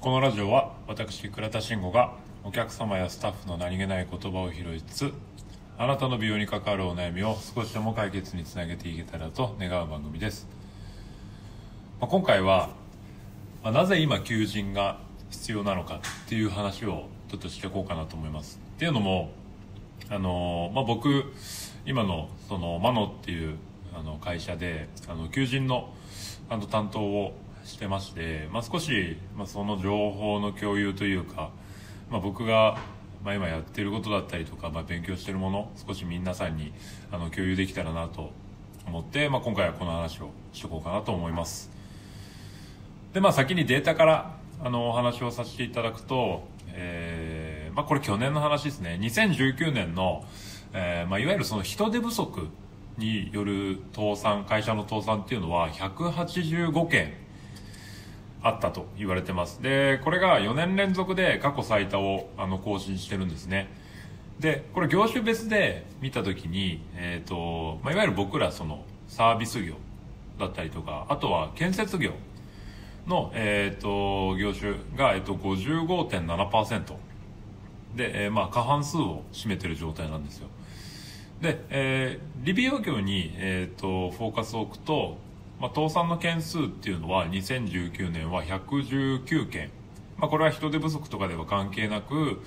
このラジオは私倉田慎吾がお客様やスタッフの何気ない言葉を拾いつつあなたの美容に関わるお悩みを少しでも解決につなげていけたらと願う番組です、まあ、今回は、まあ、なぜ今求人が必要なのかっていう話をちょっとしていこうかなと思います。っていうのもあの、まあ、僕今のそのマノっていうあの会社であの求人のあの担当をしてまして、まあ、少し、まあ、その情報の共有というか、まあ、僕が、まあ、今やってることだったりとか、まあ、勉強してるもの少し皆さんにあの共有できたらなと思って、まあ、今回はこの話をしとこうかなと思います。でまあ先にデータからあのお話をさせていただくと、えーまあ、これ去年の話ですね。2019年の、えーまあ、いわゆるその人手不足による倒産会社の倒産っていうのは185件あったと言われてます。でこれが4年連続で過去最多をあの更新してるんですね。でこれ業種別で見た時に、えーとまあ、いわゆる僕らそのサービス業だったりとかあとは建設業の、えーと、業種が、えーと、55.7%で、えー、まあ過半数を占めてる状態なんですよ。で、えー、リビオ業に、えーと、フォーカスを置くと、まあ、倒産の件数っていうのは2019年は119件、まあ、これは人手不足とかでは関係なく、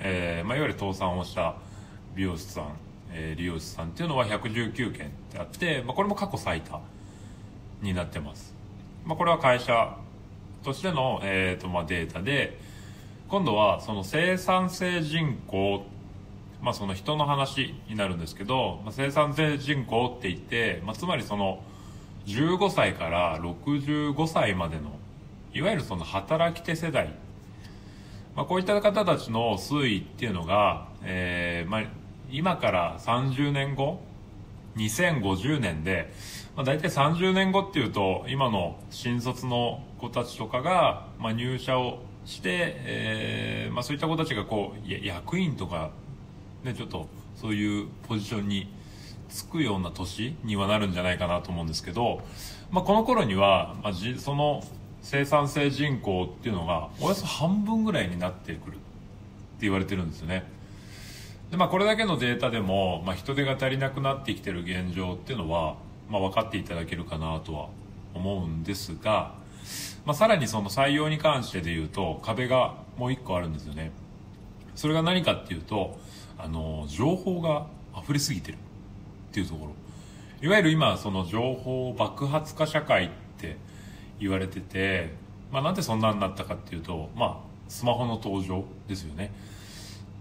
えーまあ、いわゆる倒産をした美容師さん、えー、利用師さんっていうのは119件ってあって、まあ、これも過去最多になってます、まあ、これは会社としての、えーとまあ、データで今度はその生産性人口まあ、その人の話になるんですけど、まあ、生産性人口って言って、まあ、つまりその15歳から65歳までのいわゆるその働き手世代、まあ、こういった方たちの推移っていうのが、えーまあ、今から30年後2050年で、まあ、大体30年後っていうと今の新卒の子たちとかが、まあ、入社をして、えーまあ、そういった子たちがこう役員とかね、ちょっとそういうポジションにつくような年にはなるんじゃないかなと思うんですけど、まあ、この頃には、まあ、その生産性人口っていうのがおよそ半分ぐらいになってくるって言われてるんですよね。で、まあ、これだけのデータでも、まあ、人手が足りなくなってきてる現状っていうのは、まあ、分かっていただけるかなとは思うんですが、まあ、さらにその採用に関してで言うと壁がもう一個あるんですよね。それが何かっていうとあの情報が溢れすぎてる。っていうところ。いわゆる今その情報爆発化社会って言われてて、まあ、なんでそんなになったかっていうと、まあ、スマホの登場ですよね。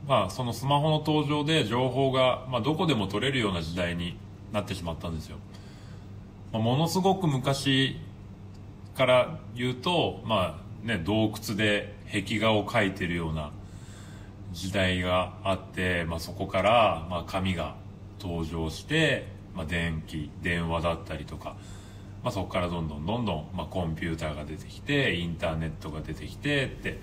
まあそのスマホの登場で情報が、まあ、どこでも取れるような時代になってしまったんですよ、まあ、ものすごく昔から言うとまあね洞窟で壁画を描いてるような時代があって、まあ、そこから、まあ、紙が登場して、まあ、電気電話だったりとか、まあ、そこからどんどんどんどん、まあ、コンピューターが出てきてインターネットが出てきてって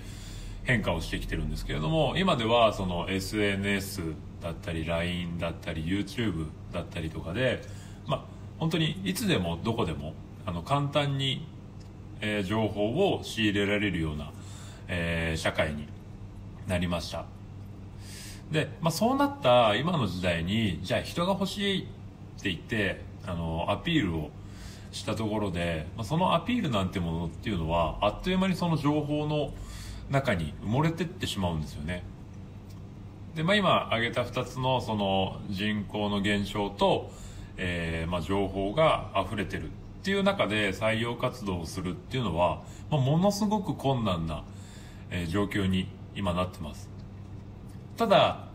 変化をしてきてるんですけれども今ではその SNS だったり LINE だったり YouTube だったりとかで、まあ、本当にいつでもどこでもあの簡単に、えー、情報を仕入れられるような、えー、社会になりました。で、まあ、そうなった今の時代にじゃあ人が欲しいって言ってあのアピールをしたところで、まあ、そのアピールなんてものっていうのはあっという間にその情報の中に埋もれてってしまうんですよね。で、まあ、今挙げた2つのその人口の減少と、えー、まあ情報が溢れてるっていう中で採用活動をするっていうのは、まあ、ものすごく困難な、えー、状況に今なってます。ただ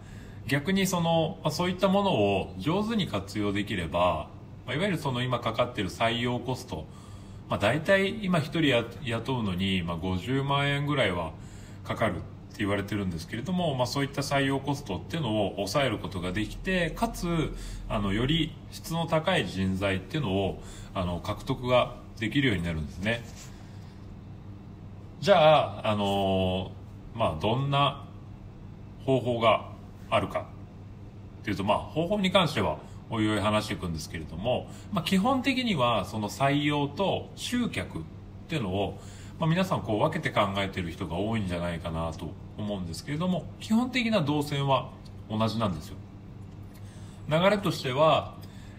逆にその、まあ、そういったものを上手に活用できれば、まあ、いわゆるその今かかっている採用コスト、まあ、大体今1人雇うのに、まあ、50万円ぐらいはかかるって言われてるんですけれども、まあ、そういった採用コストっていうのを抑えることができてかつあのより質の高い人材っていうのをあの獲得ができるようになるんですね。じゃあ、あのまあ、どんな方法があるかっていうとまあ方法に関してはおいおい話していくんですけれども、まあ、基本的にはその採用と集客っていうのをまあ、皆さんこう分けて考えてる人が多いんじゃないかなと思うんですけれども基本的な動線は同じなんですよ。流れとしては、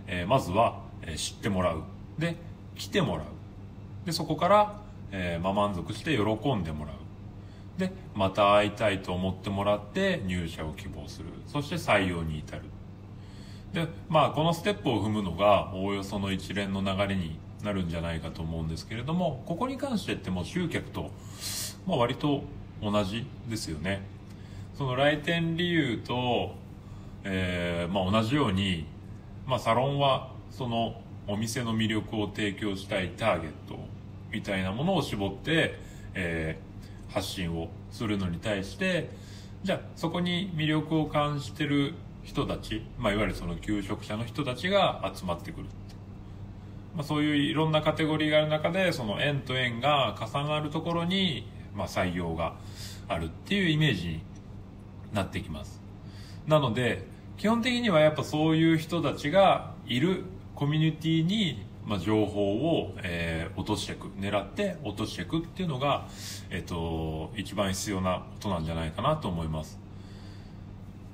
えー、まずは、え、知ってもらう。で来てもらう。でそこから、えーまあ、満足して喜んでもらう。でまた会いたいと思ってもらって入社を希望する。そして採用に至る。でまあこのステップを踏むのがおおよその一連の流れになるんじゃないかと思うんですけれどもここに関してってもう集客と、まあ、割と同じですよね。その来店理由と、えーまあ、同じように、まあ、サロンはそのお店の魅力を提供したいターゲットみたいなものを絞って、えー、発信をするのに対してじゃあそこに魅力を感じてる人たち、まあ、いわゆるその求職者の人たちが集まってくるまあ、そういういろんなカテゴリーがある中でその円と円が重なるところに、まあ、採用があるっていうイメージになってきます。なので基本的にはやっぱそういう人たちがいるコミュニティにまあ、情報を、えー、落としていく狙って落としていくっていうのが、えっと、一番必要なことなんじゃないかなと思います。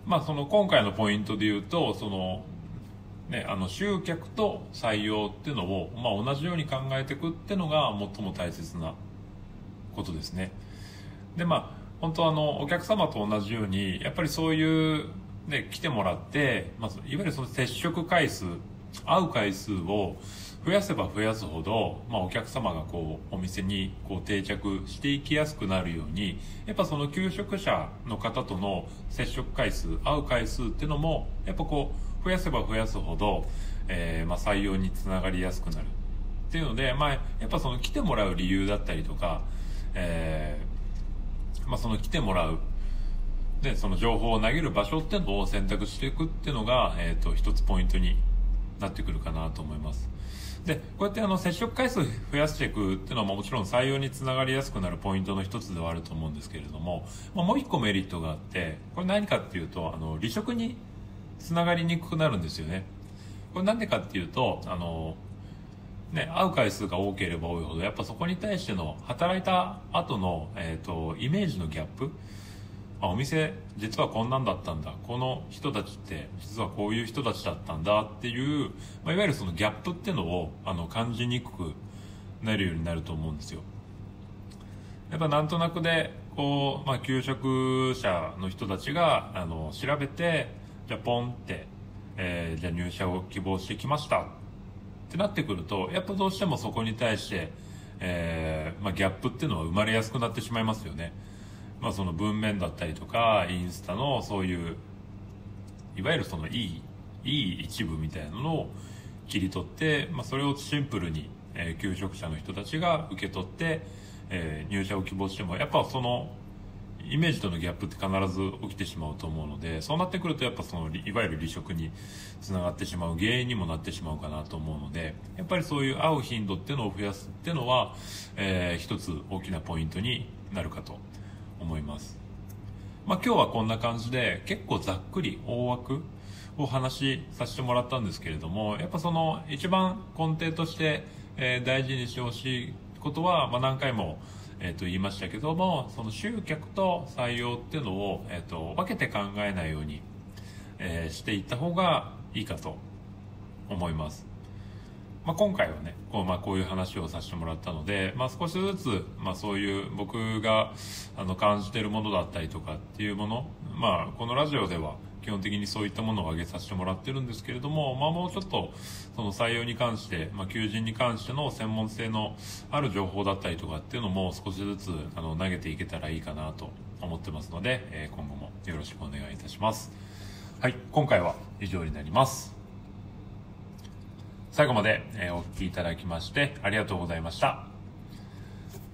まあ、その今回のポイントで言うとそのね、あの集客と採用っていうのを、まあ、同じように考えていくっていうのが最も大切なことですね。でまあ本当あのお客様と同じようにやっぱりそういう、ね、来てもらって、まずいわゆるその接触回数会う回数を増やせば増やすほど、まあ、お客様がこうお店にこう定着していきやすくなるようにやっぱその求職者の方との接触回数会う回数っていうのもやっぱこう増やせば増やすほど、えー、まあ、採用につながりやすくなるっていうので、まあ、やっぱその来てもらう理由だったりとか、えー、まあ、その来てもらうでその情報を投げる場所っていうのを選択していくっていうのが、えーと、一つポイントになってくるかなと思います。で、こうやってあの接触回数増やしていくっていうのはもちろん採用につながりやすくなるポイントの一つではあると思うんですけれども、まあ、もう一個メリットがあって、これ何かっていうと、あの、離職につながりにくくなるんですよね。これなんでかっていうとあのね、会う回数が多ければ多いほどやっぱそこに対しての働いた後の、えーと、イメージのギャップあお店実はこんなんだったんだ。この人たちって実はこういう人たちだったんだっていう、まあ、いわゆるそのギャップっていうのをあの感じにくくなるようになると思うんですよ。やっぱなんとなくでこう、まあ、求職者の人たちがあの調べてじゃあポンって、えー、じゃあ入社を希望してきました。ってなってくると、やっぱどうしてもそこに対して、えー、まあ、ギャップっていうのは生まれやすくなってしまいますよね。まあ、その文面だったりとか、インスタのそういう、いわゆるそのいい、いい一部みたいなのを切り取って、まあ、それをシンプルに、えー、求職者の人たちが受け取って、えー、入社を希望しても、やっぱそのイメージとのギャップって必ず起きてしまうと思うのでそうなってくるとやっぱそのいわゆる離職につながってしまう原因にもなってしまうかなと思うのでやっぱりそういう会う頻度っていうのを増やすっていうのは、えー、一つ大きなポイントになるかと。思います。まあ、今日はこんな感じで結構ざっくり大枠を話しさせてもらったんですけれどもやっぱその一番根底として、え、大事にしてほしいことは、ま、何回もえー、と言いましたけどもその集客と採用っていうのを、えー、と分けて考えないように、え、していった方がいいかと思います。まあ、今回はねこう,、まあ、こういう話をさせてもらったので、まあ、少しずつ、まあ、そういう僕があの感じてるものだったりとかっていうもの、まあ、このラジオでは基本的にそういったものを挙げさせてもらってるんですけれども、まあ、もうちょっとその採用に関して、まあ、求人に関しての専門性のある情報だったりとかっていうのも少しずつあの投げていけたらいいかなと思ってますので、えー、今後もよろしくお願いいたします。はい今回は以上になります。最後まで、えお聞きいただきましてありがとうございました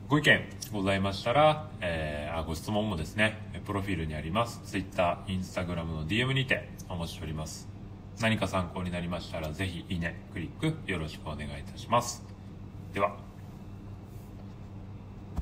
ご意見ございましたら、えー、あご質問もですね、プロフィールにあります Twitter、Instagram の DM にてお待ちしております。何か参考になりましたら、ぜひいいね、クリックよろしくお願いいたします。では。